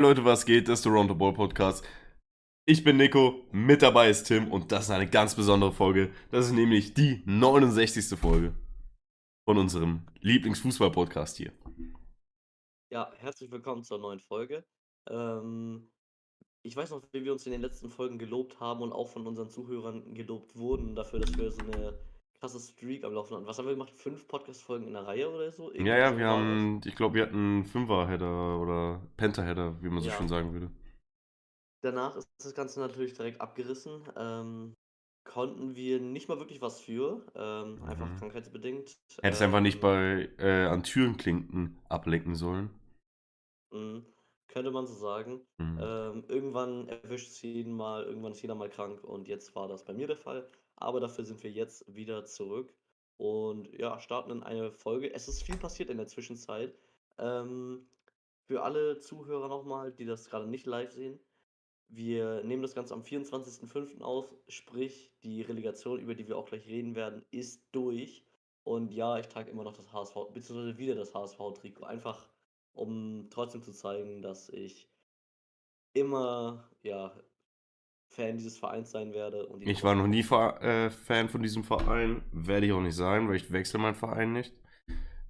Leute, was geht? Das ist der Round the Ball Podcast. Ich bin Nico, mit dabei ist Tim und das ist eine ganz besondere Folge. Das ist nämlich die 69. Folge von unserem Lieblingsfußball-Podcast hier. Ja, herzlich willkommen zur neuen Folge. Ähm, ich weiß noch, wie wir uns in den letzten Folgen gelobt haben und auch von unseren Zuhörern gelobt wurden dafür, dass wir so eine krasse Streak am Laufen hatten. Was haben wir gemacht? Fünf Podcast-Folgen in der Reihe oder so? Ja, ja, wir haben, ich glaube, wir hatten Fünfer-Header oder Penta-Header, wie man so Ja. schön sagen würde. Danach ist das Ganze natürlich direkt abgerissen. Ähm, konnten wir nicht mal wirklich was für, ähm, einfach Mhm. krankheitsbedingt. Hättest einfach nicht Ähm, bei äh, an Türenklinken ablenken sollen. Mhm, könnte man so sagen. Mhm. Ähm, irgendwann erwischt es jeden mal, irgendwann ist jeder mal krank und jetzt war das bei mir der Fall. Aber dafür sind wir jetzt wieder zurück und ja, starten in eine Folge. Es ist viel passiert in der Zwischenzeit. Ähm, für alle Zuhörer nochmal, die das gerade nicht live sehen, wir nehmen das Ganze am 24.05. auf, sprich die Relegation, über die wir auch gleich reden werden, ist durch. Und ja, ich trage immer noch das HSV, beziehungsweise wieder das HSV-Trikot, einfach um trotzdem zu zeigen, dass ich immer ja, Fan dieses Vereins sein werde. Und Ich war noch nie Ver äh, Fan von diesem Verein, werde ich auch nicht sein, weil ich wechsle meinen Verein nicht.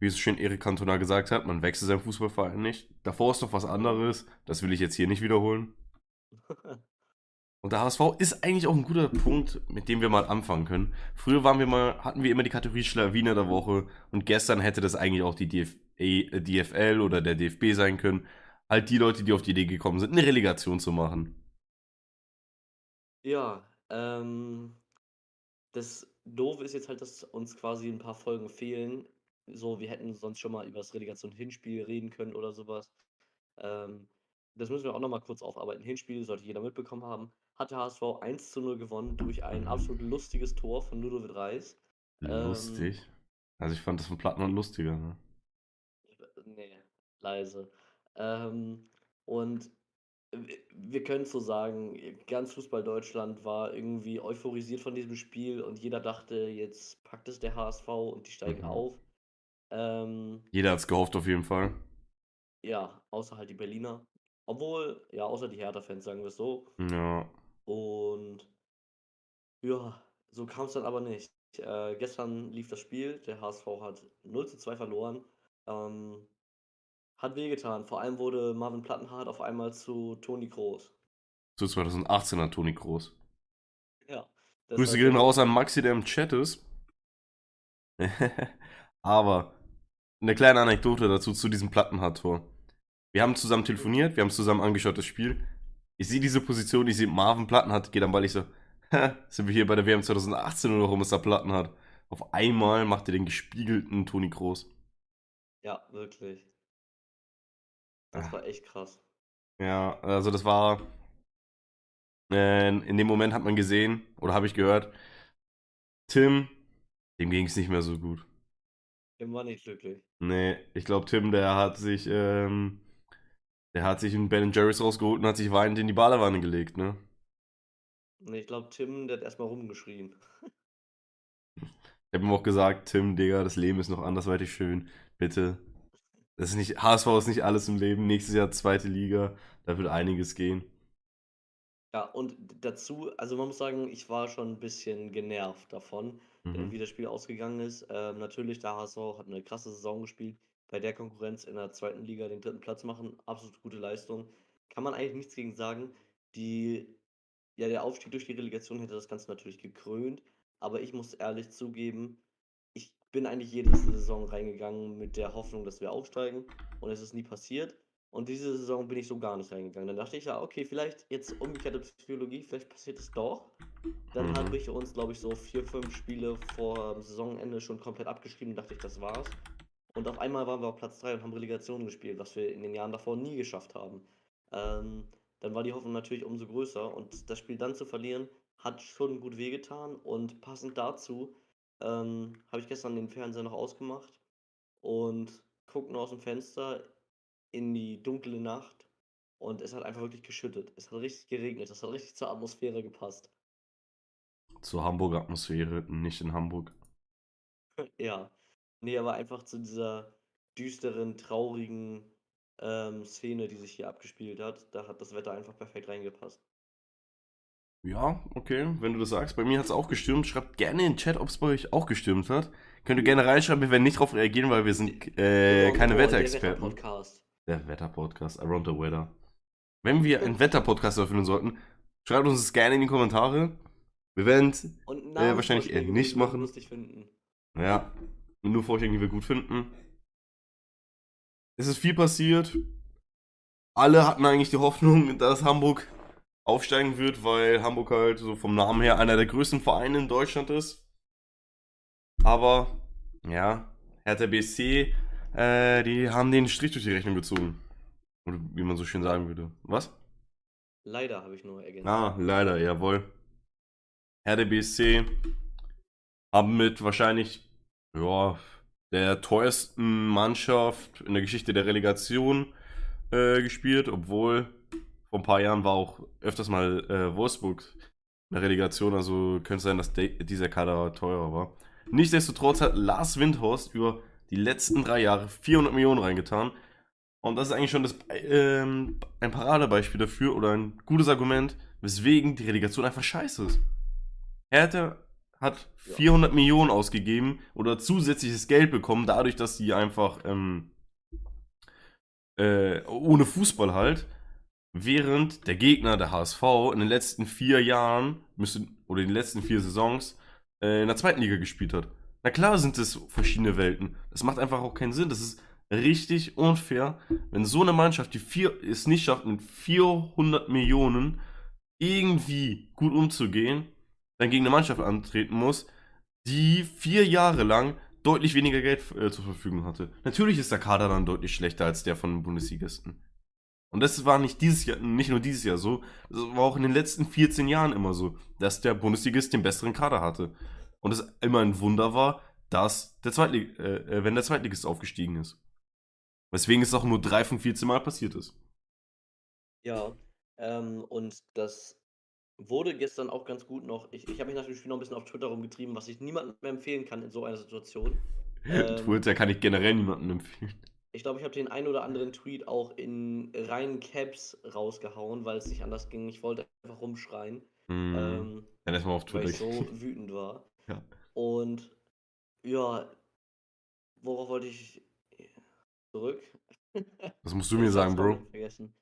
Wie es schon Erik Cantona gesagt hat, man wechselt seinen Fußballverein nicht. Davor ist doch was anderes, das will ich jetzt hier nicht wiederholen. Und der HSV ist eigentlich auch ein guter Punkt, mit dem wir mal anfangen können. Früher waren wir mal, hatten wir immer die Kategorie Schlawiner der Woche und gestern hätte das eigentlich auch die DF äh, DFL oder der DFB sein können. Halt die Leute, die auf die Idee gekommen sind, eine Relegation zu machen. Ja, ähm, das Doofe ist jetzt halt, dass uns quasi ein paar Folgen fehlen. So, wir hätten sonst schon mal über das Relegation-Hinspiel reden können oder sowas. Ähm, das müssen wir auch nochmal kurz aufarbeiten. Hinspiel sollte jeder mitbekommen haben. Hat der HSV 1 zu 0 gewonnen durch ein absolut lustiges Tor von Ludovic Reis. Ähm, Lustig. Also ich fand das von Plattmann lustiger. Ne? Nee, leise. Ähm, und wir können so sagen, ganz Fußball Deutschland war irgendwie euphorisiert von diesem Spiel und jeder dachte, jetzt packt es der HSV und die steigen Mhm. auf. Ähm, Jeder hat's gehofft auf jeden Fall. ja, außer halt die Berliner. Obwohl, ja, außer die Hertha-Fans, sagen wir es so. Ja. Und ja, so kam es dann aber nicht. Äh, gestern lief das Spiel, der HSV hat 0 zu 2 verloren. Ähm, hat wehgetan. Vor allem wurde Marvin Plattenhardt auf einmal zu Toni Kroos. Zu 2018 hat Toni Groß. Ja. Grüße gehen raus an Maxi, der im Chat ist. Aber eine kleine Anekdote dazu zu diesem Plattenhardt-Tor. Wir haben zusammen telefoniert, wir haben zusammen angeschaut das Spiel. Ich sehe diese Position, ich sehe Marvin Plattenhardt, geht am Ball, ich so, "Hä, sind wir hier bei der WM 2018 oder warum ist da Plattenhardt? Auf einmal macht er den gespiegelten Toni Groß. Ja, wirklich. Das war echt krass. Ja, also das war. Äh, in dem Moment hat man gesehen, oder habe ich gehört, Tim, dem ging es nicht mehr so gut. Tim war nicht glücklich. Nee, ich glaube, Tim, der hat sich, ähm, der hat sich einen Ben Jerry's rausgeholt und hat sich weinend in die Badewanne gelegt, ne? Nee, ich glaube, Tim, der hat erstmal rumgeschrien. Ich habe ihm auch gesagt, Tim, Digga, das Leben ist noch andersweitig schön. Bitte. Das ist nicht, HSV ist nicht alles im Leben. Nächstes Jahr zweite Liga, da wird einiges gehen. Ja, und dazu, also man muss sagen, ich war schon ein bisschen genervt davon, Mhm. wie das Spiel ausgegangen ist. Ähm, natürlich, der HSV hat eine krasse Saison gespielt. Bei der Konkurrenz in der zweiten Liga den dritten Platz machen, absolut gute Leistung. Kann man eigentlich nichts gegen sagen. Die, ja, der Aufstieg durch die Relegation hätte das Ganze natürlich gekrönt. Aber ich muss ehrlich zugeben, bin eigentlich jede Saison reingegangen mit der Hoffnung, dass wir aufsteigen. Und es ist nie passiert. Und diese Saison bin ich so gar nicht reingegangen. Dann dachte ich, ja, okay, vielleicht jetzt umgekehrte Psychologie, vielleicht passiert es doch. Dann Mhm. habe ich uns, glaube ich, so vier, fünf Spiele vor Saisonende schon komplett abgeschrieben und dachte ich, das war's. Und auf einmal waren wir auf Platz 3 und haben Relegation gespielt, was wir in den Jahren davor nie geschafft haben. Ähm, dann war die Hoffnung natürlich umso größer und das Spiel dann zu verlieren, hat schon gut wehgetan und passend dazu ähm, habe ich gestern den Fernseher noch ausgemacht und guckte nur aus dem Fenster in die dunkle Nacht und es hat einfach wirklich geschüttet. Es hat richtig geregnet, es hat richtig zur Atmosphäre gepasst. Zur Hamburger Atmosphäre, nicht in Hamburg. Ja. Nee, aber einfach zu dieser düsteren, traurigen ähm, Szene, die sich hier abgespielt hat. Da hat das Wetter einfach perfekt reingepasst. Ja, okay, wenn du das sagst. Bei mir hat es auch gestimmt. Schreibt gerne in den Chat, ob es bei euch auch gestimmt hat. Könnt ihr gerne reinschreiben, wir werden nicht darauf reagieren, weil wir sind äh, keine Wetterexperten. Der Wetterpodcast. Der Wetterpodcast, Around the Weather. Wenn wir einen Wetterpodcast erfüllen sollten, schreibt uns das gerne in die Kommentare. Wir werden es Äh, wahrscheinlich eher nicht machen. lustig finden. Ja, nur Vorschläge, die wir gut finden. Es ist viel passiert. Alle hatten eigentlich die Hoffnung, dass Hamburg aufsteigen wird, weil Hamburg halt so vom Namen her einer der größten Vereine in Deutschland ist. Aber, ja, Hertha BSC, äh, die haben den Strich durch die Rechnung gezogen. Oder wie man so schön sagen würde. Was? Leider habe ich nur ergänzt. Ah, leider, jawohl. Hertha BSC haben mit wahrscheinlich ja, der teuersten Mannschaft in der Geschichte der Relegation äh, gespielt, obwohl vor ein paar Jahren war auch öfters mal äh, Wolfsburg in der Relegation, also könnte sein, dass de dieser Kader teurer war. Nichtsdestotrotz hat Lars Windhorst über die letzten drei Jahre 400 Millionen reingetan. Und das ist eigentlich schon das, ähm, ein Paradebeispiel dafür oder ein gutes Argument, weswegen die Relegation einfach scheiße ist. Hertha hat Ja. 400 Millionen ausgegeben oder zusätzliches Geld bekommen, dadurch, dass sie einfach ähm, äh, ohne Fußball halt, während der Gegner, der HSV, in den letzten vier Jahren, müsste, oder in den letzten vier Saisons, äh, in der zweiten Liga gespielt hat. Na klar sind es verschiedene Welten. Das macht einfach auch keinen Sinn. Das ist richtig unfair, wenn so eine Mannschaft, die vier, es nicht schafft, mit 400 Millionen irgendwie gut umzugehen, dann gegen eine Mannschaft antreten muss, die vier Jahre lang deutlich weniger Geld äh, zur Verfügung hatte. Natürlich ist der Kader dann deutlich schlechter als der von den Bundesligisten. Und das war nicht dieses Jahr, nicht nur dieses Jahr so, das war auch in den letzten 14 Jahren immer so, dass der Bundesligist den besseren Kader hatte. Und es immer ein Wunder war, dass der Zweitlig äh, äh, wenn der Zweitligist aufgestiegen ist. Weswegen es auch nur drei von 14 Mal passiert ist. Ja, ähm, und das wurde gestern auch ganz gut noch. Ich, ich habe mich nach dem Spiel noch ein bisschen auf Twitter rumgetrieben, was ich niemandem empfehlen kann in so einer Situation. Ähm, Twitter kann ich generell niemandem empfehlen. Ich glaube, ich habe den einen oder anderen Tweet auch in reinen Caps rausgehauen, weil es nicht anders ging. Ich wollte einfach rumschreien, Hm, ähm, dann erstmal auf weil Twitter. ich so wütend war. Ja. Und ja, worauf wollte ich zurück? Das musst du mir sagen, Bro. Vergessen.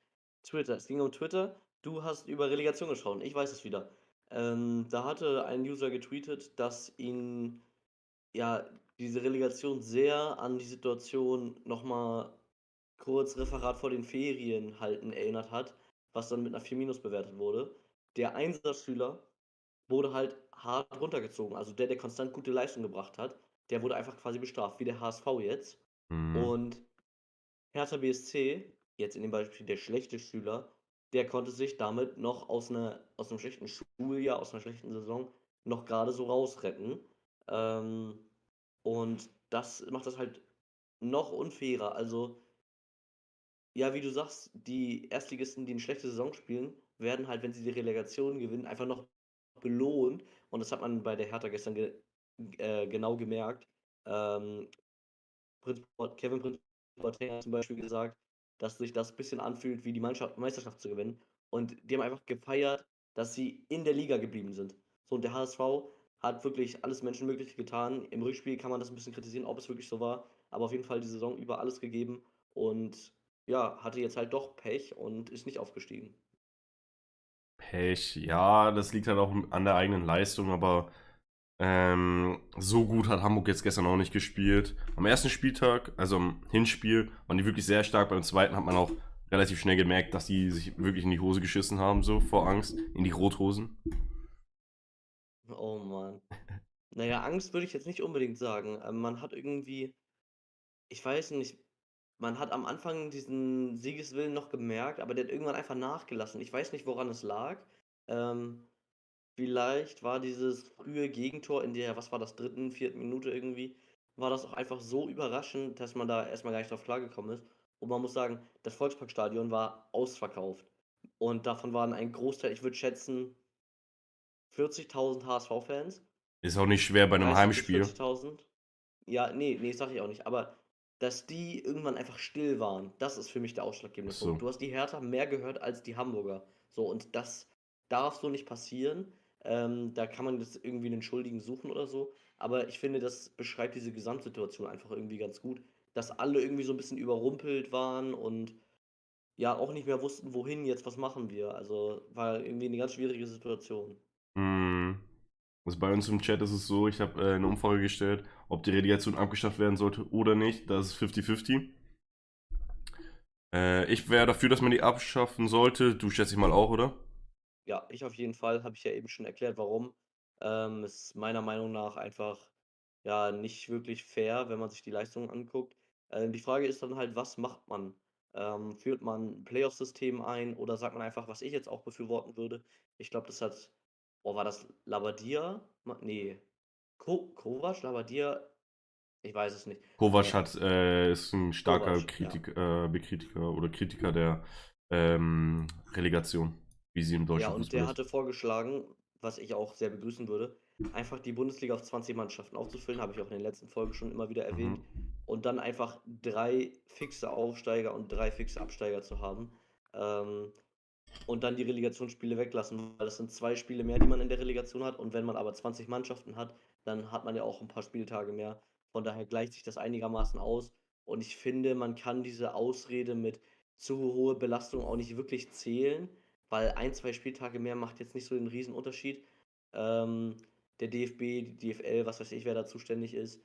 Twitter, es ging um Twitter. Du hast über Relegation geschaut. Ich weiß es wieder. Ähm, da hatte ein User getweetet, dass ihn ja diese Relegation sehr an die Situation nochmal kurz Referat vor den Ferien halten erinnert hat, was dann mit einer 4 minus bewertet wurde. Der Einsatzschüler wurde halt hart runtergezogen. Also der, der konstant gute Leistung gebracht hat, der wurde einfach quasi bestraft, wie der HSV jetzt. Hm. Und Hertha BSC, jetzt in dem Beispiel der schlechte Schüler, der konnte sich damit noch aus, einer, aus einem schlechten Schuljahr, aus einer schlechten Saison noch gerade so rausretten. Ähm, und das macht das halt noch unfairer. Also, ja, wie du sagst, die Erstligisten, die eine schlechte Saison spielen, werden halt, wenn sie die Relegation gewinnen, einfach noch belohnt. Und das hat man bei der Hertha gestern ge äh, genau gemerkt. Ähm, Prinz, Kevin Prinz hat zum Beispiel gesagt, dass sich das ein bisschen anfühlt, wie die Mannschaft, Meisterschaft zu gewinnen. Und die haben einfach gefeiert, dass sie in der Liga geblieben sind. So, und der HSV hat wirklich alles Menschenmögliche getan. Im Rückspiel kann man das ein bisschen kritisieren, ob es wirklich so war. Aber auf jeden Fall die Saison über alles gegeben. Und ja, hatte jetzt halt doch Pech und ist nicht aufgestiegen. Pech, ja, das liegt halt auch an der eigenen Leistung, aber ähm, so gut hat Hamburg jetzt gestern auch nicht gespielt. Am ersten Spieltag, also am Hinspiel, waren die wirklich sehr stark. Beim zweiten hat man auch relativ schnell gemerkt, dass die sich wirklich in die Hose geschissen haben, so vor Angst, in die Rothosen. Oh Mann. Naja, Angst würde ich jetzt nicht unbedingt sagen. Ähm, man hat irgendwie, ich weiß nicht, man hat am Anfang diesen Siegeswillen noch gemerkt, aber der hat irgendwann einfach nachgelassen. Ich weiß nicht, woran es lag. Ähm, vielleicht war dieses frühe Gegentor in der, was war das, dritten, vierten Minute irgendwie, war das auch einfach so überraschend, dass man da erstmal gar nicht drauf klargekommen ist. Und man muss sagen, das Volksparkstadion war ausverkauft. Und davon waren ein Großteil, ich würde schätzen, 40.000 HSV-Fans. Ist auch nicht schwer bei einem 30 bis Heimspiel. 40.000. Ja, nee, nee, sag ich auch nicht. Aber dass die irgendwann einfach still waren. Das ist für mich der ausschlaggebende so. Punkt. Du hast die Hertha mehr gehört als die Hamburger. So, und das darf so nicht passieren. Ähm, da kann man jetzt irgendwie einen Schuldigen suchen oder so. Aber ich finde, das beschreibt diese Gesamtsituation einfach irgendwie ganz gut. Dass alle irgendwie so ein bisschen überrumpelt waren und ja auch nicht mehr wussten, wohin jetzt, was machen wir. Also war irgendwie eine ganz schwierige Situation. Mm. Also bei uns im Chat ist es so, ich habe äh, eine Umfrage gestellt, ob die Relegation abgeschafft werden sollte oder nicht. Das ist 50-50. Äh, ich wäre dafür, dass man die abschaffen sollte. Du schätze ich mal auch, oder? Ja, ich auf jeden Fall, habe ich ja eben schon erklärt, warum. Ähm, ist meiner Meinung nach einfach ja nicht wirklich fair, wenn man sich die Leistungen anguckt. Ähm, die Frage ist dann halt, was macht man? Ähm, führt man ein Playoff-System ein oder sagt man einfach, was ich jetzt auch befürworten würde? Ich glaube, das hat, oh, war das Labadia? Nee, Ko Kovac, Labadia? Ich weiß es nicht. Kovac Ja, hat, äh, ist ein starker Kovac, ja. Kritik, äh, Bekritiker oder Kritiker der ähm, Relegation, wie sie im Ja, deutschen und Fußball der ist. hatte vorgeschlagen, was ich auch sehr begrüßen würde, einfach die Bundesliga auf 20 Mannschaften aufzufüllen, habe ich auch in den letzten Folgen schon immer wieder erwähnt. Mhm. Und dann einfach drei fixe Aufsteiger und drei fixe Absteiger zu haben. Ähm, und dann die Relegationsspiele weglassen, weil das sind zwei Spiele mehr, die man in der Relegation hat. Und wenn man aber 20 Mannschaften hat, dann hat man ja auch ein paar Spieltage mehr. Von daher gleicht sich das einigermaßen aus. Und ich finde, man kann diese Ausrede mit zu hohe Belastung auch nicht wirklich zählen, weil ein, zwei Spieltage mehr macht jetzt nicht so den Riesenunterschied. Ähm, der DFB, die DFL, was weiß ich, wer da zuständig ist,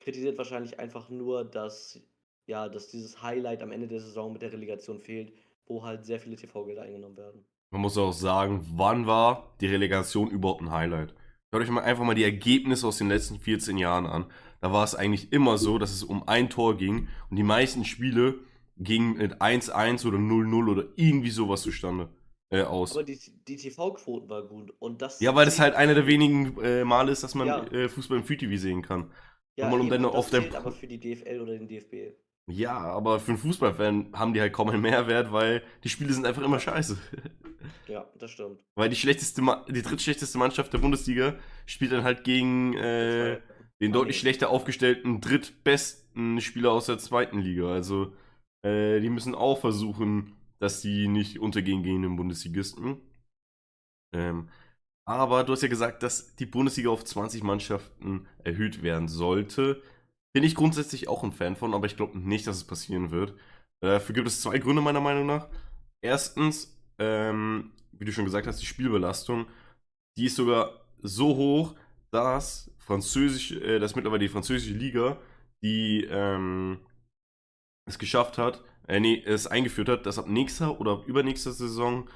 kritisiert wahrscheinlich einfach nur, dass, ja, dass dieses Highlight am Ende der Saison mit der Relegation fehlt, wo halt sehr viele TV-Gelder eingenommen werden. Man muss auch sagen, wann war die Relegation überhaupt ein Highlight? Schaut euch mal einfach mal die Ergebnisse aus den letzten 14 Jahren an. Da war es eigentlich immer so, dass es um ein Tor ging und die meisten Spiele gingen mit 1-1 oder 0-0 oder irgendwie sowas zustande äh, aus. Aber die, die TV-Quoten war gut und das Ja, weil das halt einer der wenigen äh, Male ist, dass man Ja. äh, Fußball im Free TV sehen kann. ja, mal um eben, deine- das auf dein aber für die DFL oder den DFB. Ja, aber für einen Fußballfan haben die halt kaum einen Mehrwert, weil die Spiele sind einfach immer scheiße. Ja, das stimmt. weil die schlechteste, Ma die drittschlechteste Mannschaft der Bundesliga spielt dann halt gegen äh, den Ah, deutlich schlechter aufgestellten drittbesten Spieler aus der zweiten Liga. Also äh, die müssen auch versuchen, dass die nicht untergehen gegen den Bundesligisten. Ähm, aber du hast ja gesagt, dass die Bundesliga auf 20 Mannschaften erhöht werden sollte. Bin ich grundsätzlich auch ein Fan von, aber ich glaube nicht, dass es passieren wird. Dafür gibt es zwei Gründe meiner Meinung nach. Erstens, ähm, wie du schon gesagt hast, die Spielbelastung, die ist sogar so hoch, dass französisch, äh, dass mittlerweile die französische Liga, die ähm, es geschafft hat, äh, nee, es eingeführt hat, dass ab nächster oder übernächster Saison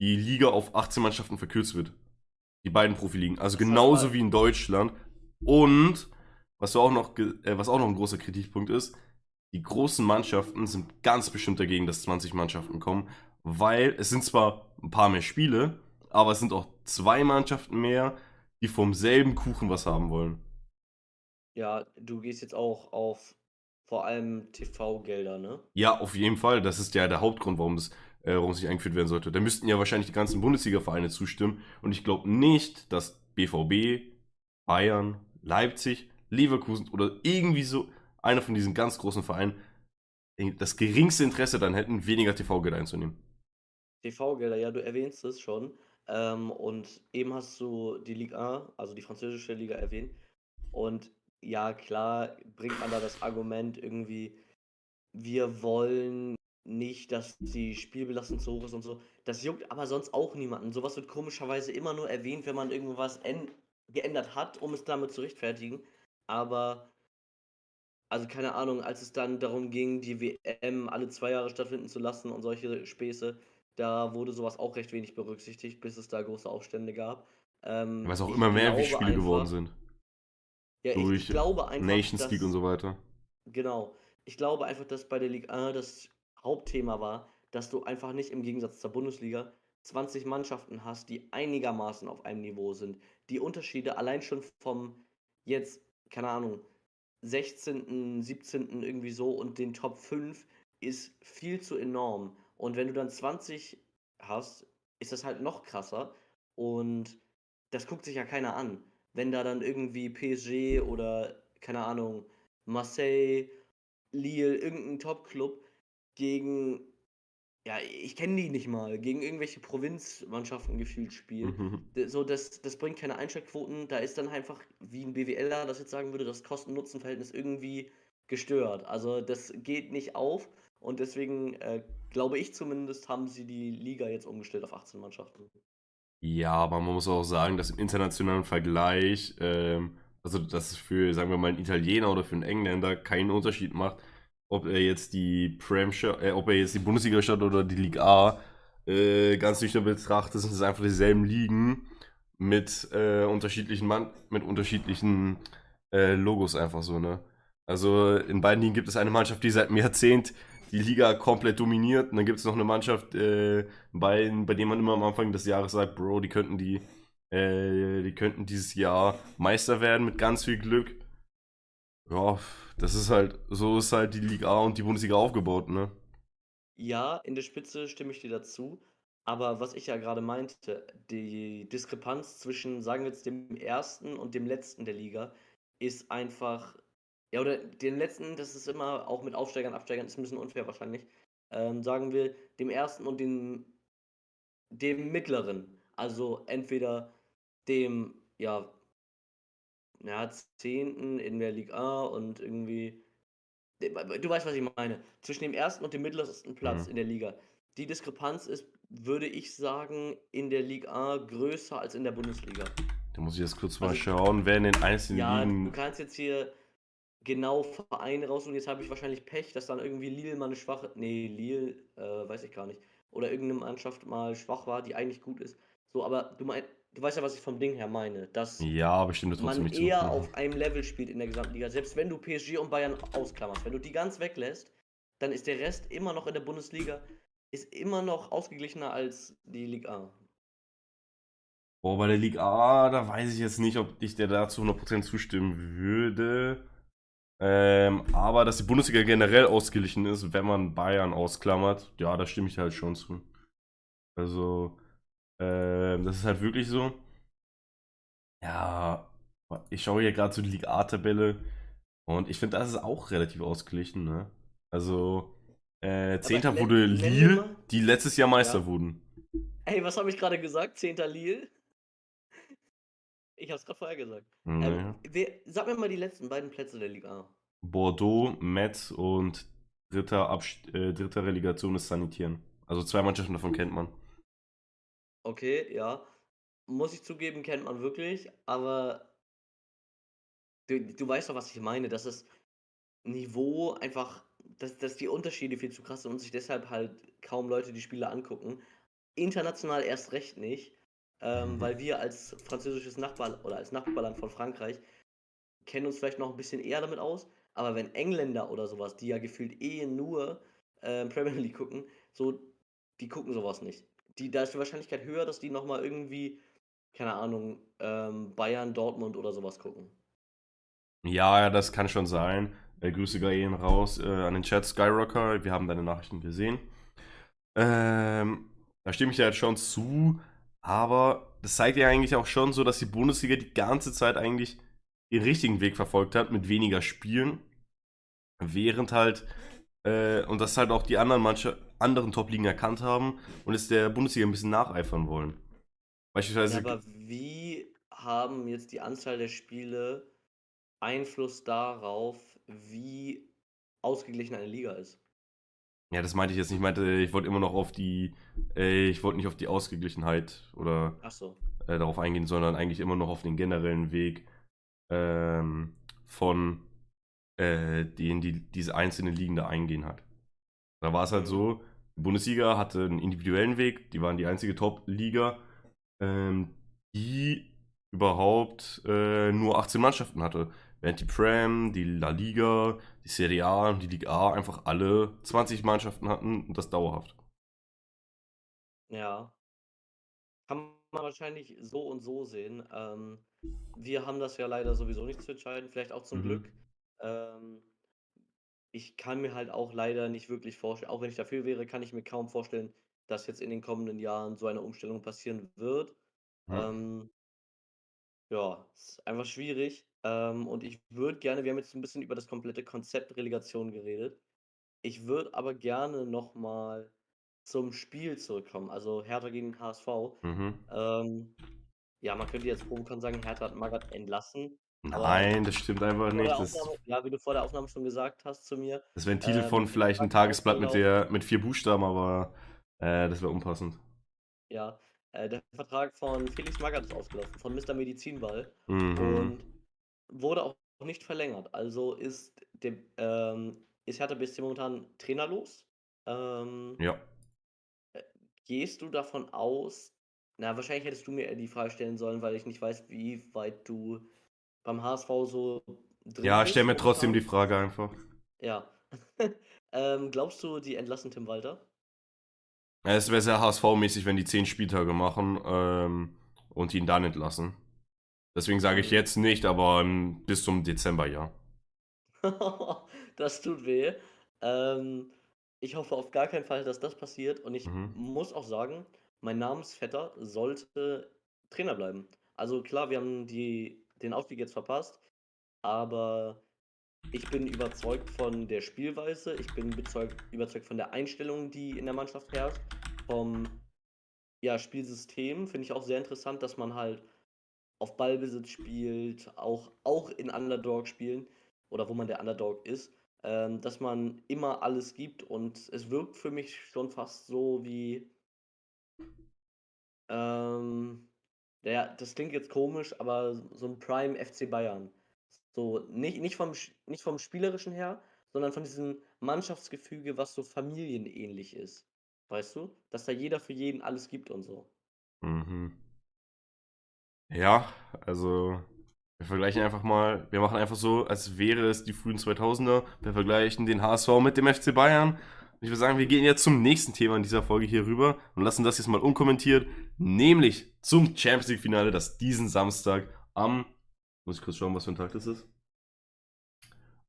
die Liga auf 18 Mannschaften verkürzt wird. Die beiden Profiligen. Also genauso wie in Deutschland. Und was du auch noch, äh, was auch noch ein großer Kritikpunkt ist, die großen Mannschaften sind ganz bestimmt dagegen, dass 20 Mannschaften kommen, weil es sind zwar ein paar mehr Spiele, aber es sind auch zwei Mannschaften mehr, die vom selben Kuchen was haben wollen. Ja, du gehst jetzt auch auf vor allem TV-Gelder, ne? Ja, auf jeden Fall. Das ist ja der Hauptgrund, warum es äh, warum es nicht eingeführt werden sollte. Da müssten ja wahrscheinlich die ganzen Bundesliga-Vereine zustimmen. Und ich glaube nicht, dass BVB, Bayern, Leipzig, Leverkusen oder irgendwie so einer von diesen ganz großen Vereinen das geringste Interesse dann hätten, weniger TV-Geld einzunehmen. TV-Gelder, ja, du erwähnst es schon. Ähm, und eben hast du die Ligue 1, also die französische Liga erwähnt. Und ja, klar bringt man da das Argument irgendwie, wir wollen nicht, dass die Spielbelastung zu hoch ist und so. Das juckt aber sonst auch niemanden. Sowas wird komischerweise immer nur erwähnt, wenn man irgendwas en- geändert hat, um es damit zu rechtfertigen. Aber, also keine Ahnung, als es dann darum ging, die WM alle zwei Jahre stattfinden zu lassen und solche Späße, da wurde sowas auch recht wenig berücksichtigt, bis es da große Aufstände gab. Ähm, Weil es auch immer mehr glaube Spiele geworden einfach- sind. Ja, ich, durch ich glaube einfach, Nations dass, League und so weiter. Genau. Ich glaube einfach, dass bei der Ligue 1 das Hauptthema war, dass du einfach nicht im Gegensatz zur Bundesliga 20 Mannschaften hast, die einigermaßen auf einem Niveau sind. Die Unterschiede allein schon vom jetzt, keine Ahnung, 16., 17. irgendwie so und den Top 5 ist viel zu enorm. Und wenn du dann 20 hast, ist das halt noch krasser. Und das guckt sich ja keiner an. Wenn da dann irgendwie PSG oder, keine Ahnung, Marseille, Lille, irgend 'n Topclub gegen ja, ich kenne die nicht mal, gegen irgendwelche Provinzmannschaften gefühlt spielt. Mhm. So, das das bringt keine Einschaltquoten. Da ist dann einfach, wie 'n BWLer das jetzt sagen würde, das Kosten-Nutzen-Verhältnis irgendwie gestört. Also, das geht nicht auf und deswegen, äh, glaube ich zumindest, haben sie die Liga jetzt umgestellt auf 18 Mannschaften. Ja, aber man muss auch sagen, dass im internationalen Vergleich, ähm, also dass es für, sagen wir mal, einen Italiener oder für einen Engländer keinen Unterschied macht, ob er jetzt die Prem äh, ob er jetzt die Bundesliga schaut oder die Liga A. Äh, ganz nüchtern betrachtet sind es einfach dieselben Ligen mit äh, unterschiedlichen Mann mit unterschiedlichen äh, Logos einfach so, ne? Also in beiden Ligen gibt es eine Mannschaft, die seit einem Jahrzehnt die Liga komplett dominiert. Und dann gibt es noch eine Mannschaft, äh, bei, bei der man immer am Anfang des Jahres sagt, Bro, die könnten die, äh, die könnten dieses Jahr Meister werden mit ganz viel Glück. Ja, das ist halt, so ist halt die Liga A und die Bundesliga aufgebaut, ne? Ja, in der Spitze stimme ich dir dazu. Aber was ich ja gerade meinte, die Diskrepanz zwischen, sagen wir jetzt, dem ersten und dem letzten der Liga ist einfach ja, oder den letzten, das ist immer auch mit Aufsteigern, Absteigern, ist ein bisschen unfair wahrscheinlich. Ähm, sagen wir dem ersten und dem, dem mittleren. Also entweder dem, ja, ja, zehnten in der Liga A und irgendwie. Du weißt, was ich meine. Zwischen dem ersten und dem mittlersten Platz Mhm. in der Liga. Die Diskrepanz ist, würde ich sagen, in der Liga A größer als in der Bundesliga. Da muss ich jetzt kurz mal Also, schauen, wer in den einzelnen ja, du Ligen. kannst jetzt hier genau Vereine raussuchen. Jetzt habe ich wahrscheinlich Pech, dass dann irgendwie Lille mal eine schwache. Nee, Lille, äh, weiß ich gar nicht. Oder irgendeine Mannschaft mal schwach war, die eigentlich gut ist. So, aber du meinst, du weißt ja, was ich vom Ding her meine. Dass Ja, aber ich stimme trotzdem man nicht zu. eher Mhm. auf einem Level spielt in der gesamten Liga. Selbst wenn du PSG und Bayern ausklammerst, wenn du die ganz weglässt, dann ist der Rest immer noch in der Bundesliga, ist immer noch ausgeglichener als die Liga A. Boah, bei der Liga A, da weiß ich jetzt nicht, ob ich dir dazu 100% zustimmen würde. Ähm, aber dass die Bundesliga generell ausgeglichen ist, wenn man Bayern ausklammert, ja, da stimme ich halt schon zu. Also, ähm, das ist halt wirklich so. Ja, ich schaue hier gerade so die Liga A-Tabelle und ich finde, das ist auch relativ ausgeglichen, ne? Also, äh, Zehnter wurde Lille, die letztes Jahr Meister Ja. wurden. Ey, was habe ich gerade gesagt? 10. Lille? Ich habe es gerade vorher gesagt. Naja. Ähm, wer, sag mir mal die letzten beiden Plätze der Liga A. Bordeaux, Metz und dritter, Abst äh, dritter Relegation ist Sanitieren. Also zwei Mannschaften davon kennt man. Okay, ja. Muss ich zugeben, kennt man wirklich, aber du, du weißt doch, was ich meine, dass das Niveau einfach, dass, dass die Unterschiede viel zu krass sind und sich deshalb halt kaum Leute die Spiele angucken. International erst recht nicht, ähm, Mhm. weil wir als französisches Nachbar oder als Nachbarland von Frankreich kennen uns vielleicht noch ein bisschen eher damit aus, aber wenn Engländer oder sowas, die ja gefühlt eh nur ähm, Premier League gucken, so, die gucken sowas nicht. Die, da ist die Wahrscheinlichkeit höher, dass die nochmal irgendwie, keine Ahnung, ähm, Bayern, Dortmund oder sowas gucken. Ja, ja, das kann schon sein. Äh, Grüße gehen raus äh, an den Chat Skyrocker. Wir haben deine Nachrichten gesehen. Ähm, da stimme ich dir halt schon zu, aber das zeigt ja eigentlich auch schon so, dass die Bundesliga die ganze Zeit eigentlich den richtigen Weg verfolgt hat, mit weniger Spielen. Während halt, äh, und das halt auch die anderen manche anderen Top-Ligen erkannt haben und es der Bundesliga ein bisschen nacheifern wollen. Beispielsweise. Ja, aber wie haben jetzt die Anzahl der Spiele Einfluss darauf, wie ausgeglichen eine Liga ist? Ja, das meinte ich jetzt nicht. Ich meinte, ich wollte immer noch auf die, äh, ich wollte nicht auf die Ausgeglichenheit oder so. äh, darauf eingehen, sondern eigentlich immer noch auf den generellen Weg ähm, von äh, denen, die diese einzelnen Ligen da eingehen hat. Da war es halt so, die Bundesliga hatte einen individuellen Weg, die waren die einzige Top-Liga, ähm, die überhaupt äh, nur 18 Mannschaften hatte. Während die Prem, die La Liga, die Serie A und die Liga A einfach alle 20 Mannschaften hatten und das dauerhaft. Ja. Kann man wahrscheinlich so und so sehen. Ähm, wir haben das ja leider sowieso nicht zu entscheiden, vielleicht auch zum Mhm. Glück. Ähm, ich kann mir halt auch leider nicht wirklich vorstellen, auch wenn ich dafür wäre, kann ich mir kaum vorstellen, dass jetzt in den kommenden Jahren so eine Umstellung passieren wird. Ja. Ähm, ja, ist einfach schwierig. Ähm, und ich würde gerne wir haben jetzt ein bisschen über das komplette Konzept Relegation geredet. Ich würde aber gerne noch mal zum Spiel zurückkommen, also Hertha gegen HSV. Mhm. Ähm, ja, man könnte jetzt provokant sagen, Hertha hat Magath entlassen, Nein, das stimmt einfach nicht. Aufnahme ja, wie du vor der Aufnahme schon gesagt hast zu mir, das wäre ein Titel ähm, von vielleicht ein Tagesblatt mit, der, mit vier Buchstaben, aber äh, das wäre unpassend. Ja, äh, der Vertrag von Felix Magath ist ausgelaufen, von Mr. Medizinball Mhm. und wurde auch nicht verlängert. Also ist der ähm, ist Hertha BSC momentan trainerlos. Ähm, Ja. gehst du davon aus na, wahrscheinlich hättest du mir die Frage stellen sollen, weil ich nicht weiß, wie weit du beim HSV so drin Ja, stell mir trotzdem die. Frage einfach. Ja. Ähm, glaubst du, die entlassen Tim Walter? Ja, Es wäre sehr HSV-mäßig, wenn die zehn Spieltage machen ähm, und ihn dann entlassen. Deswegen sage ich Mhm. jetzt nicht, aber ähm, bis zum Dezember ja. Das tut weh. Ähm, ich hoffe auf gar keinen Fall, dass das passiert und ich Mhm. muss auch sagen, mein Namensvetter sollte Trainer bleiben. Also klar, wir haben die den Aufstieg jetzt verpasst, aber ich bin überzeugt von der Spielweise, ich bin überzeugt von der Einstellung, die in der Mannschaft herrscht, vom, ja, Spielsystem. Finde ich auch sehr interessant, dass man halt auf Ballbesitz spielt, auch auch in Underdog-Spielen oder wo man der Underdog ist, ähm, dass man immer alles gibt und es wirkt für mich schon fast so wie ähm, ja, das klingt jetzt komisch, aber so 'n Prime FC Bayern. So, nicht nicht vom nicht vom Spielerischen her, sondern von diesem Mannschaftsgefüge, was so familienähnlich ist. Weißt du? Dass da jeder für jeden alles gibt und so. Mhm. Ja, also wir vergleichen einfach mal, wir machen einfach so, als wäre es die frühen 2000er. Wir vergleichen den HSV mit dem FC Bayern. Ich würde sagen, wir gehen jetzt zum nächsten Thema in dieser Folge hier rüber und lassen das jetzt mal unkommentiert, nämlich zum Champions League Finale, das diesen Samstag am, muss ich kurz schauen, was für ein Tag das ist,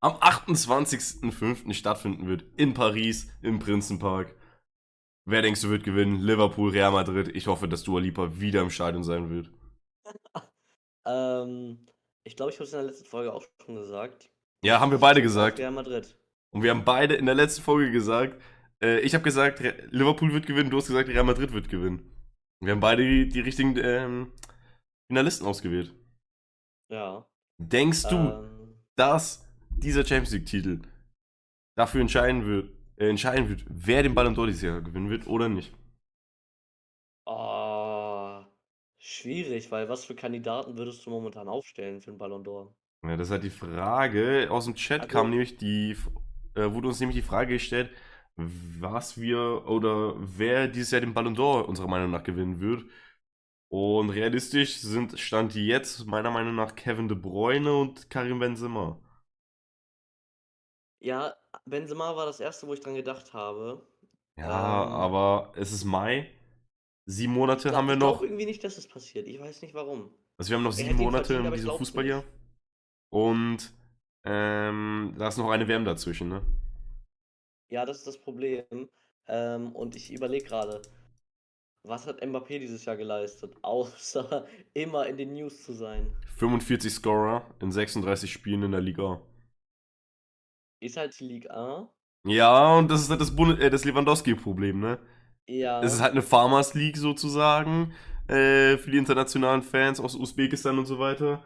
am 28.05. stattfinden wird in Paris, im Prinzenpark. Wer denkst du wird gewinnen? Liverpool, Real Madrid. Ich hoffe, dass Dua Lipa wieder im Stadion sein wird. Ähm, ich glaube, ich habe es in der letzten Folge auch schon gesagt. Ja, haben wir beide gesagt. Real Madrid. Und wir haben beide in der letzten Folge gesagt, äh, ich habe gesagt, Re Liverpool wird gewinnen, du hast gesagt, Real Madrid wird gewinnen. Wir haben beide die, die richtigen ähm, Finalisten ausgewählt. Ja. Denkst du, Ähm, dass dieser Champions League-Titel dafür entscheiden wird, äh, entscheiden wird, wer den Ballon d'Or dieses Jahr gewinnen wird oder nicht? oh, schwierig, weil was für Kandidaten würdest du momentan aufstellen für 'n Ballon d'Or? Ja, das ist halt die Frage. Aus dem Chat Also kam nämlich die, äh, wurde uns nämlich die Frage gestellt, was wir oder wer dieses Jahr den Ballon d'Or unserer Meinung nach gewinnen wird. Und realistisch sind Stand jetzt meiner Meinung nach Kevin De Bruyne und Karim Benzema. Ja, Benzema war das erste, wo ich dran gedacht habe. Ja, Ähm aber es ist Mai. Sieben Monate haben wir ich noch. glaube irgendwie nicht, dass es passiert. Ich weiß nicht warum. Also wir haben noch sieben Monate in ich diesem Fußballjahr. Und ähm, da ist noch eine WM dazwischen, ne? Ja, das ist das Problem. Ähm, und ich überlege gerade, was hat Mbappé dieses Jahr geleistet, außer immer in den News zu sein? 45 Scorer in 36 Spielen in der Liga. Ist halt die Ligue 1. Ja, und das ist halt das, Bund äh, das Lewandowski-Problem, ne? Ja. Es ist halt eine Farmers League sozusagen äh, für die internationalen Fans aus Usbekistan und so weiter.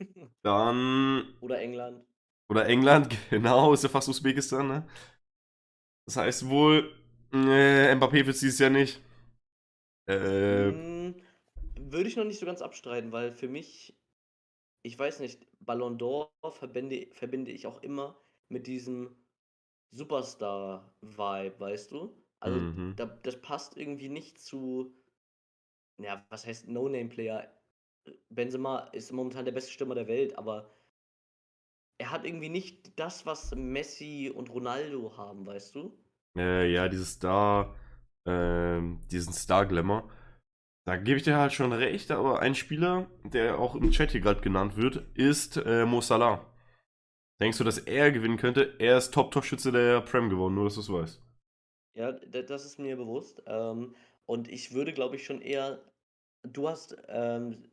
Dann. Oder England. Oder England, genau, ist ja fast Usbekistan, ne? Das heißt wohl, äh, Mbappé wird dieses Jahr nicht. Äh, Hm, würde ich noch nicht so ganz abstreiten, weil für mich, ich weiß nicht, Ballon d'Or verbinde, verbinde ich auch immer mit diesem Superstar-Vibe, weißt du? Also mhm. da, das passt irgendwie nicht zu, ja, was heißt No-Name-Player? Benzema ist momentan der beste Stürmer der Welt, aber er hat irgendwie nicht das, was Messi und Ronaldo haben, weißt du? Äh, ja, dieses Star, ähm, diesen Star-Glamour. Da gebe ich dir halt schon recht, aber ein Spieler, der auch im Chat hier gerade genannt wird, ist äh, Mo Salah. Denkst du, dass er gewinnen könnte? Er ist Top-Torschütze der Prem geworden, nur dass du es weißt. Ja, das ist mir bewusst. Ähm, und ich würde, glaube ich, schon eher. Du hast ähm,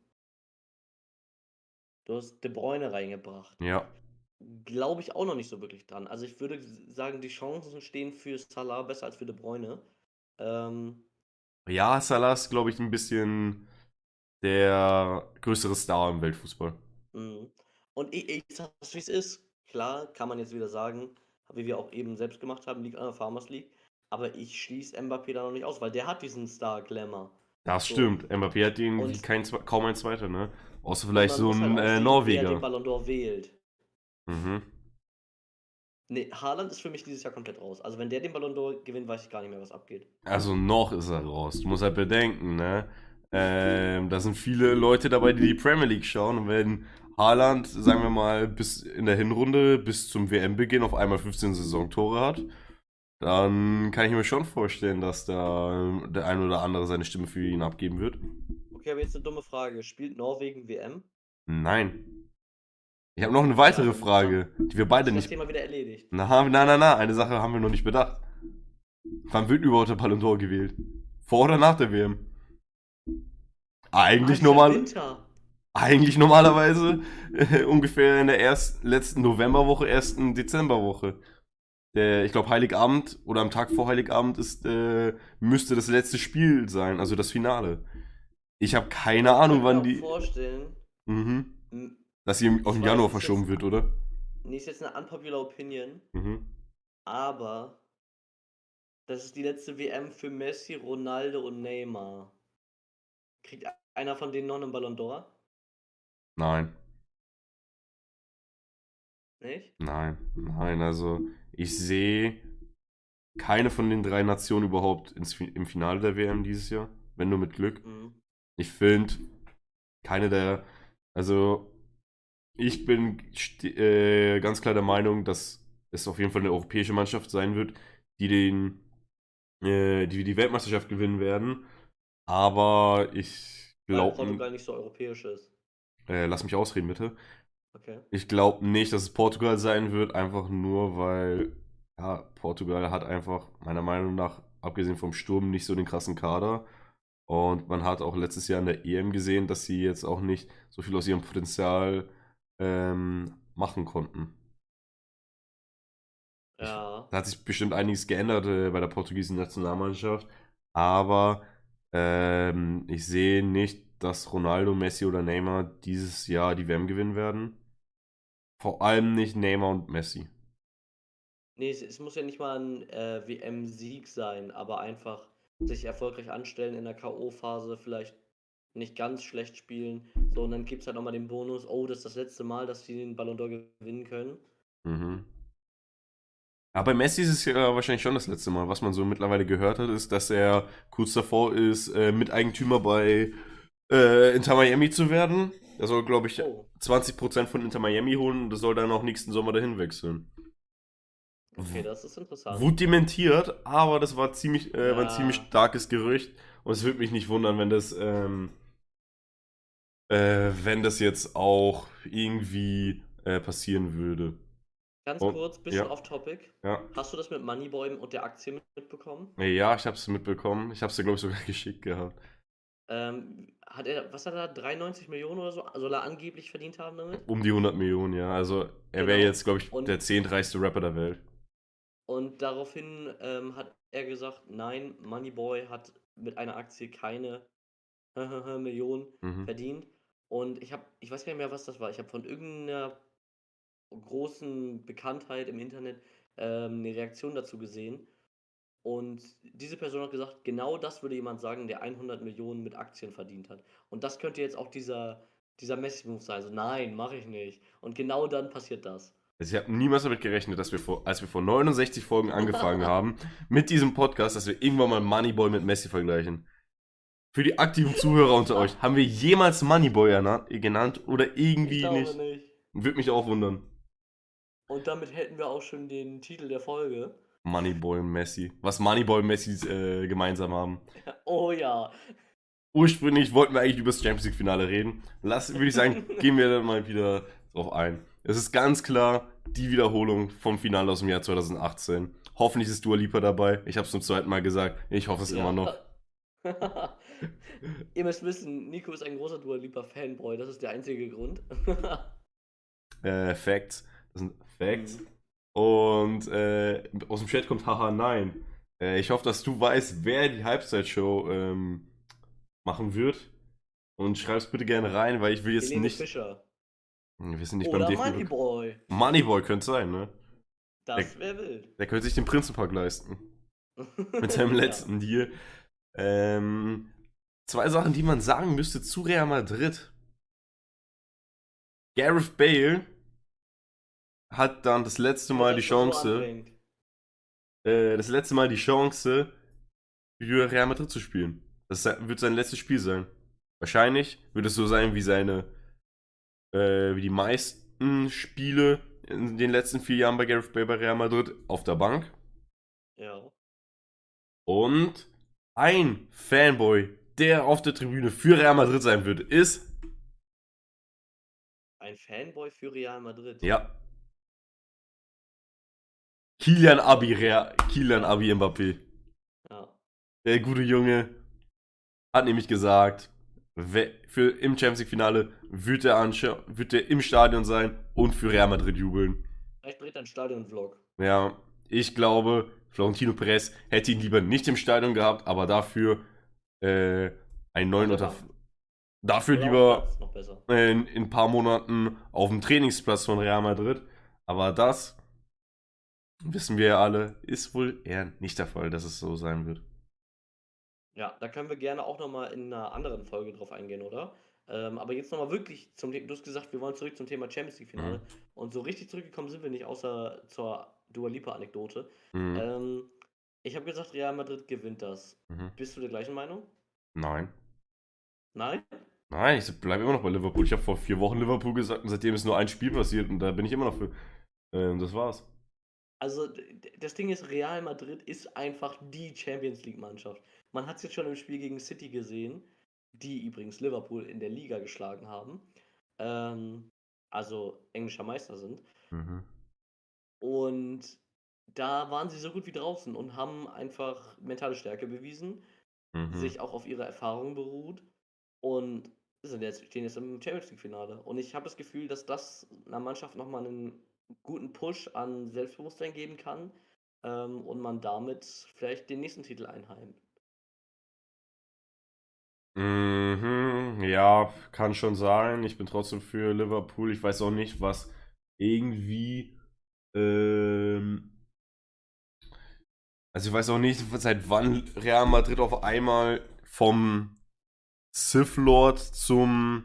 Du hast De Bruyne reingebracht. Ja. Glaube ich auch noch nicht so wirklich dran. Also ich würde sagen, die Chancen stehen für Salah besser als für De Bruyne. Ähm, Ja, Salah ist, glaube ich, ein bisschen der größere Star im Weltfußball. mhm. Und ich, ich sag's, wie es ist. Klar, kann man jetzt wieder sagen, wie wir auch eben selbst gemacht haben, liegt an der Farmers League. Aber ich schließe Mbappé da noch nicht aus, weil der hat diesen Star-Glamour. Das So. stimmt. Mbappé hat Und- kein, kaum ein zweiter, ne? Außer vielleicht so halt ein auch äh, sehen, Wer den Norweger. Ballon d'Or wählt. Mhm. Nee, Haaland ist für mich dieses Jahr komplett raus. Also wenn der den Ballon d'Or gewinnt, weiß ich gar nicht mehr, was abgeht. Also noch ist er raus. Du musst halt bedenken, ne? Ähm, da sind viele Leute dabei, die die Premier League schauen. Und wenn Haaland, sagen wir mal, bis in der Hinrunde, bis zum WM-Beginn auf einmal 15 Saisontore hat, dann kann ich mir schon vorstellen, dass da der ein oder andere seine Stimme für ihn abgeben wird. Okay, aber jetzt eine dumme Frage. Spielt Norwegen WM? Nein. Ich habe noch eine weitere Frage, die wir beide das nicht. Thema wieder erledigt? Na, na, na, na, eine Sache haben wir noch nicht bedacht. Wann wird überhaupt der Ballon d'Or gewählt? Vor oder nach der WM? Eigentlich Ah, normal. Winter. Eigentlich normalerweise äh, ungefähr in der erst, letzten Novemberwoche, ersten Dezemberwoche. Der, ich glaube, Heiligabend oder am Tag vor Heiligabend ist, äh, müsste das letzte Spiel sein, also das Finale. Ich habe keine Ahnung, Ich wann kann mir die. auch vorstellen, Mhm. Dass sie im- auf den Ich Januar verschoben jetzt- wird, oder? nee, ist jetzt eine unpopular Opinion, Mhm. aber das ist die letzte WM für Messi, Ronaldo und Neymar. Kriegt einer von denen noch einen Ballon d'Or? Nein, Nicht? nein, nein. Also, ich sehe keine von den drei Nationen überhaupt ins, im Finale der WM dieses Jahr. Wenn nur mit Glück. Mhm. Ich finde, keine der. Also, ich bin äh, ganz klar der Meinung, dass es auf jeden Fall eine europäische Mannschaft sein wird, die den, äh, die die Weltmeisterschaft gewinnen werden. Aber ich Weil glaube, Portugal nicht so europäisch ist. äh, lass mich ausreden bitte. Okay. Ich glaube nicht, dass es Portugal sein wird, einfach nur, weil ja, Portugal hat einfach meiner Meinung nach, abgesehen vom Sturm, nicht so den krassen Kader. Und man hat auch letztes Jahr in der EM gesehen, dass sie jetzt auch nicht so viel aus ihrem Potenzial ähm, machen konnten. Ja. Da hat sich bestimmt einiges geändert äh, bei der portugiesischen Nationalmannschaft. Aber ähm, ich sehe nicht, dass Ronaldo, Messi oder Neymar dieses Jahr die WM gewinnen werden. Vor allem nicht Neymar und Messi. Nee, es, es muss ja nicht mal ein äh, WM-Sieg sein, aber einfach sich erfolgreich anstellen in der K.O.-Phase, vielleicht nicht ganz schlecht spielen. So, und dann gibt es halt nochmal den Bonus, oh, das ist das letzte Mal, dass die den Ballon d'Or gewinnen können. Mhm. Aber bei Messi ist es ja wahrscheinlich schon das letzte Mal. Was man so mittlerweile gehört hat, ist, dass er kurz davor ist, äh, Miteigentümer bei äh, Inter Miami zu werden. Er soll, glaube ich, Oh, 20% von Inter Miami holen und das soll dann auch nächsten Sommer dahin wechseln. Okay, das ist interessant. Wurde dementiert, aber das war ziemlich, äh, war ein Ja. ziemlich starkes Gerücht. Und es würde mich nicht wundern, wenn das, ähm, äh, wenn das jetzt auch irgendwie äh, passieren würde. Ganz Oh, kurz, bisschen ja. off-topic. Ja. Hast du das mit Moneyboy und der Aktie mitbekommen? Ja, ich habe es mitbekommen. Ich habe es dir, glaube ich, sogar geschickt gehabt. Ähm, hat er, was hat er, 93 Millionen oder so, soll er angeblich verdient haben damit? Um die 100 Millionen, ja. Also er wäre Genau. jetzt, glaube ich, Und- der zehntreichste Rapper der Welt. Und daraufhin ähm, hat er gesagt, nein, Moneyboy hat mit einer Aktie keine Millionen Mhm. verdient. Und ich habe, ich weiß gar nicht mehr, was das war. Ich habe von irgendeiner großen Bekanntheit im Internet ähm, eine Reaktion dazu gesehen. Und diese Person hat gesagt, genau das würde jemand sagen, der 100 Millionen mit Aktien verdient hat. Und das könnte jetzt auch dieser, dieser Messi-Move sein. Also nein, mache ich nicht. Und genau dann passiert das. Also ich habe niemals damit gerechnet, dass wir vor, als wir vor 69 Folgen angefangen haben, mit diesem Podcast, dass wir irgendwann mal Moneyboy mit Messi vergleichen. Für die aktiven Zuhörer unter euch, haben wir jemals Moneyboy genannt oder irgendwie nicht? nicht. Würde mich auch wundern. Und damit hätten wir auch schon den Titel der Folge. Moneyboy und Messi. Was Moneyboy und Messi äh, gemeinsam haben. Oh ja. Ursprünglich wollten wir eigentlich über das Champions League-Finale reden. Lass, würde ich sagen, gehen wir dann mal wieder drauf ein. Es ist ganz klar die Wiederholung vom Finale aus dem Jahr 2018. Hoffentlich ist Dua Lipa dabei. Ich habe es zum zweiten Mal gesagt. Ich hoffe es immer noch. Ihr müsst wissen, Nico ist ein großer Dua Lipa Fanboy, das ist der einzige Grund. Äh, Facts. Das sind Facts. Mhm. Und äh, aus dem Chat kommt haha nein. Äh, ich hoffe, dass du weißt, wer die Halbzeitshow ähm, machen wird. Und schreib's bitte gerne rein, weil ich will jetzt Helene nicht. Fischer. Wir sind nicht Oder beim DFB. Moneyboy. Moneyboy könnte sein, ne? Das wäre wild. Der könnte sich den Prinzenpark leisten. Mit seinem letzten Deal. Ähm, zwei Sachen, die man sagen müsste zu Real Madrid. Gareth Bale hat dann das letzte Ja. Mal die so Chance, anfängt. äh, das letzte Mal die Chance, für Real Madrid zu spielen. Das wird sein letztes Spiel sein. Wahrscheinlich wird es so sein wie seine, äh, wie die meisten Spiele in den letzten vier Jahren bei Gareth Bale bei Real Madrid auf der Bank. Ja. Und ein Fanboy, der auf der Tribüne für Real Madrid sein wird, ist. Ein Fanboy für Real Madrid. Ja. Kilian Abi, Real, Kilian Abi Mbappé. Ja. Der gute Junge hat nämlich gesagt, für im Champions League Finale wird er, anscha- wird er im Stadion sein und für Real Madrid jubeln. Vielleicht dreht er einen Stadion-Vlog. Ja, ich glaube, Florentino Perez hätte ihn lieber nicht im Stadion gehabt, aber dafür äh, einen neuen Oder unter. Dafür lieber in ein paar Monaten auf dem Trainingsplatz von Real Madrid. Aber das, wissen wir ja alle, ist wohl eher nicht der Fall, dass es so sein wird. Ja, da können wir gerne auch nochmal in einer anderen Folge drauf eingehen, oder? Ähm, aber jetzt nochmal wirklich zum Thema, du hast gesagt, wir wollen zurück zum Thema Champions League Finale. Und so richtig zurückgekommen sind wir nicht, außer zur Dua Lipa Anekdote. Mhm. Ähm, ich habe gesagt, Real Madrid gewinnt das. Mhm. Bist du der gleichen Meinung? Nein. Nein? Nein, ich bleibe immer noch bei Liverpool. Ich habe vor vier Wochen Liverpool gesagt und seitdem ist nur ein Spiel passiert und da bin ich immer noch für. Ähm, das war's. Also, das Ding ist, Real Madrid ist einfach die Champions League-Mannschaft. Man hat es jetzt schon im Spiel gegen City gesehen, die übrigens Liverpool in der Liga geschlagen haben. Ähm, also englischer Meister sind. Mhm. Und da waren sie so gut wie draußen und haben einfach mentale Stärke bewiesen, Mhm. sich auch auf ihre Erfahrungen beruht und sind jetzt, stehen jetzt im Champions League-Finale. Und ich habe das Gefühl, dass das einer Mannschaft nochmal einen guten Push an Selbstbewusstsein geben kann ähm, und man damit vielleicht den nächsten Titel einheimt. Mhm, ja, kann schon sein. Ich bin trotzdem für Liverpool. Ich weiß auch nicht, was irgendwie. Ähm, also ich weiß auch nicht, seit wann Real Madrid auf einmal vom Sith Lord zum.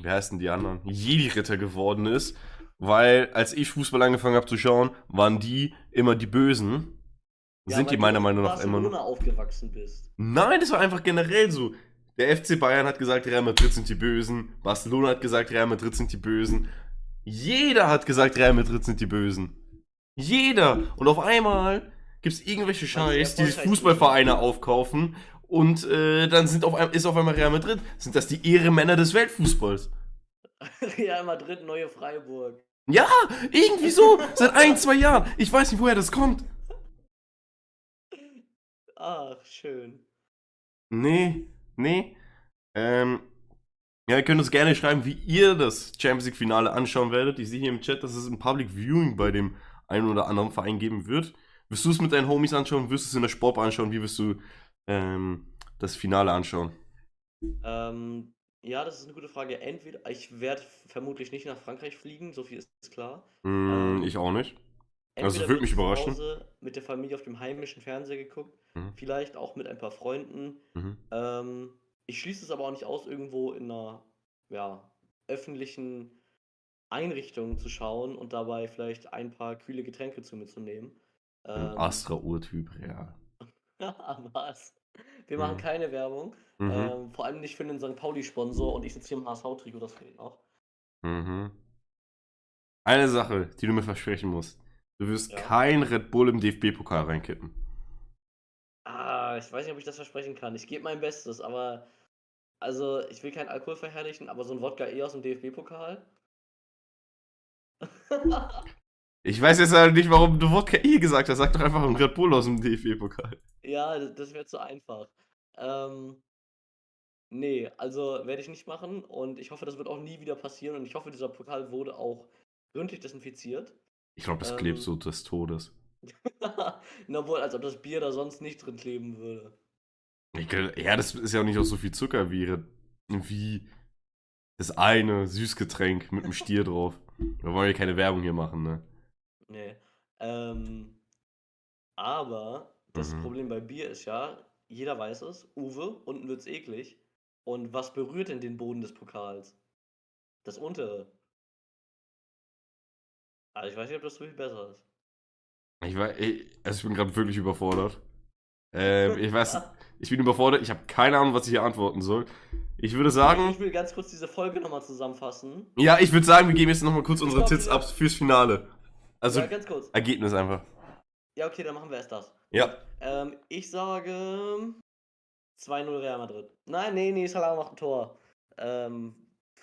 Wie heißen die anderen? Jedi-Ritter geworden ist. Weil als ich Fußball angefangen habe zu schauen, waren die immer die Bösen. Ja, Sind die meiner Meinung nach immer noch. Aufgewachsen bist. Nein, das war einfach generell so. Der FC Bayern hat gesagt, Real Madrid sind die Bösen. Barcelona hat gesagt, Real Madrid sind die Bösen. Jeder hat gesagt, Real Madrid sind die Bösen. Jeder. Und auf einmal gibt es irgendwelche Scheiß, die sich Fußballvereine aufkaufen. Und äh, dann sind auf einmal, ist auf einmal Real Madrid. Sind das die Ehremänner des Weltfußballs? Real Madrid, neue Freiburg. Ja, irgendwie so. Seit ein, zwei Jahren. Ich weiß nicht, woher das kommt. Ach, schön. Nee, nee. Ähm, ja, ihr könnt uns gerne schreiben, wie ihr das Champions League Finale anschauen werdet. Ich sehe hier im Chat, dass es ein Public Viewing bei dem einen oder anderen Verein geben wird. Wirst du es mit deinen Homies anschauen? Wirst du es in der Sportbar anschauen? Wie wirst du ähm, das Finale anschauen? Ähm, ja, das ist eine gute Frage. Entweder, ich werde vermutlich nicht nach Frankreich fliegen, so viel ist klar. Hm, Ähm, ich auch nicht. Also, Entweder würde wird mich zu überraschen. Hause mit der Familie auf dem heimischen Fernseher geguckt, Mhm. vielleicht auch mit ein paar Freunden. Mhm. Ähm, ich schließe es aber auch nicht aus, irgendwo in einer ja, öffentlichen Einrichtung zu schauen und dabei vielleicht ein paar kühle Getränke zu mir zu nehmen. Ähm, Astra-Urtyp, ja. was? Wir machen Mhm. keine Werbung. Mhm. Ähm, vor allem nicht für den St. Pauli-Sponsor und ich sitze hier im HSV-Trikot, das fehlt noch. Mhm. Eine Sache, die du mir versprechen musst. Du wirst Ja. kein Red Bull im DFB-Pokal reinkippen. Ah, ich weiß nicht, ob ich das versprechen kann. Ich gebe mein Bestes, aber also ich will keinen Alkohol verherrlichen, aber so ein Wodka eh aus dem DFB-Pokal. Ich weiß jetzt halt nicht, warum du Wodka E gesagt hast. Sag doch einfach ein Red Bull aus dem DFB-Pokal. ja, das, das wäre zu einfach. Ähm, nee, also werde ich nicht machen und ich hoffe, das wird auch nie wieder passieren und ich hoffe, dieser Pokal wurde auch gründlich desinfiziert. Ich glaube, das klebt Ähm. so des Todes. Na wohl, als ob das Bier da sonst nicht drin kleben würde. Ich, gl- ja, das ist ja auch nicht auch so viel Zucker wie, wie das eine Süßgetränk mit einem Stier drauf. Wir wollen ja keine Werbung hier machen, ne? Nee. Ähm, aber das Mhm. Problem bei Bier ist ja, jeder weiß es, Uwe, unten wird's eklig. Und was berührt denn den Boden des Pokals? Das untere. Also ich weiß nicht, ob das so viel besser ist. Ich, war, ich, also ich bin gerade wirklich überfordert. Ähm, ich weiß, ich bin überfordert. Ich habe keine Ahnung, was ich hier antworten soll. Ich würde Ich sagen, will ganz kurz diese Folge nochmal zusammenfassen. ja, ich würde sagen, wir geben jetzt nochmal kurz unsere glaub, Tits ab fürs Finale. Also, ja, ganz kurz. Ergebnis einfach. Ja, okay, dann machen wir erst das. Ja. Ähm, ich sage 2-0 Real Madrid. Nein, nee, nee, Salah macht ein Tor. Ähm,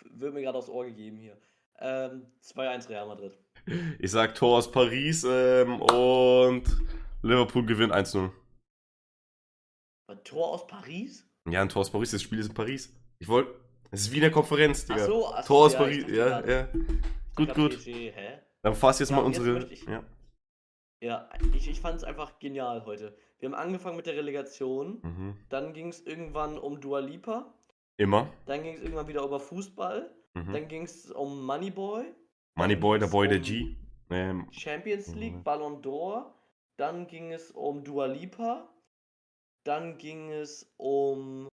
wird mir gerade aufs Ohr gegeben hier. Ähm, 2-1 Real Madrid. Ich sag Tor aus Paris ähm, und Liverpool gewinnt 1-0. Ein Tor aus Paris? Ja, ein Tor aus Paris, das Spiel ist in Paris. Ich wollte. Es ist wie in der Konferenz, Ach Digga. so, ach so, Tor aus ja, Paris, ja, grad- ja. Gut, gut. PSG? Dann fass jetzt Ja, mal jetzt unsere. möchte ich- ja. Ja, ich, ich fand es einfach genial heute. Wir haben angefangen mit der Relegation, Mhm. dann ging es irgendwann um Dua Lipa, Immer. dann ging es irgendwann wieder über Fußball, Mhm. dann ging es um Moneyboy, Moneyboy, der Boy, der G. Ähm, Champions League. Ballon d'Or, dann ging es um Dua Lipa, dann ging es um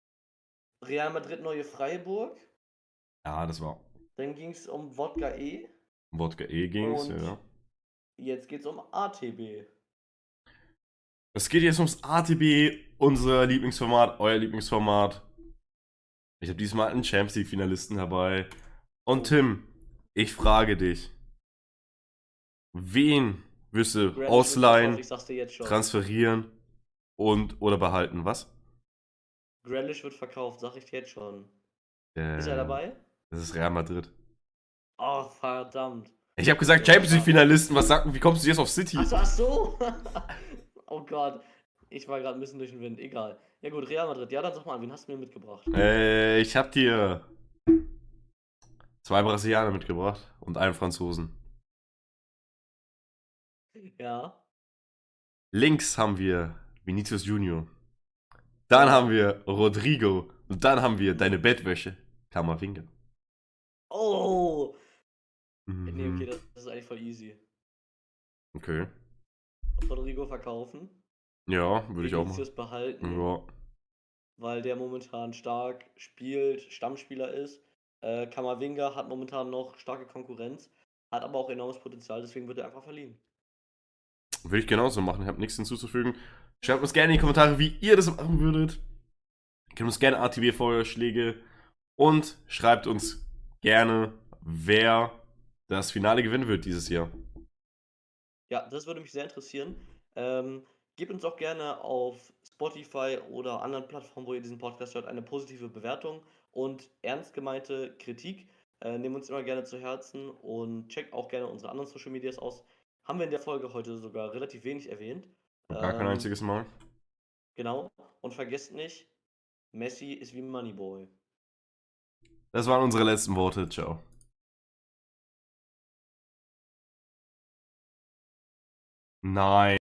Real Madrid Neue Freiburg, ja, das war. dann ging es um Wodka E, Wodka E ging's, Und- ja. jetzt geht es um ATB. Es geht jetzt ums ATB, unser Lieblingsformat, euer Lieblingsformat. Ich habe diesmal einen Champions League-Finalisten dabei. Und Tim, ich frage dich: Wen wirst du wird ausleihen, transferieren und oder behalten? Was? Grealish wird verkauft, sag ich dir jetzt schon. Äh, Ist er dabei? Das ist Real Madrid. Oh, verdammt. Ich habe gesagt Champions League-Finalisten. Was sagt, wie kommst du jetzt auf City? Achso, ach so. oh Gott. Ich war gerade ein bisschen durch den Wind. Egal. Ja gut, Real Madrid. Ja, dann sag mal, wen hast du mir mitgebracht? Äh, ich habe dir zwei Brasilianer mitgebracht und einen Franzosen. Ja. Links haben wir Vinicius Junior. Dann haben wir Rodrigo. Und dann haben wir deine Bettwäsche. Kamavinga. Oh. Mhm. Nee, okay, das, das ist eigentlich voll easy. Okay. Rodrigo verkaufen. Ja, würde ich auch machen. Vinicius behalten. Ja. Weil der momentan stark spielt, Stammspieler ist. Äh, Kamavinga hat momentan noch starke Konkurrenz. Hat aber auch enormes Potenzial, deswegen wird er einfach verliehen. Würde ich genauso machen. Ich habe nichts hinzuzufügen. Schreibt uns gerne in die Kommentare, wie ihr das machen würdet. Gebt uns gerne ATB-Vorschläge. Und schreibt uns gerne, wer das Finale gewinnen wird dieses Jahr. Ja, das würde mich sehr interessieren. Ähm, gebt uns auch gerne auf Spotify oder anderen Plattformen, wo ihr diesen Podcast hört, eine positive Bewertung und ernst gemeinte Kritik. Äh, nehmen uns immer gerne zu Herzen und checkt auch gerne unsere anderen Social Medias aus. Haben wir in der Folge heute sogar relativ wenig erwähnt. Gar kein Ähm, einziges Mal. Genau. Und vergesst nicht, Messi ist wie Moneyboy. Das waren unsere letzten Worte. Ciao. Nein.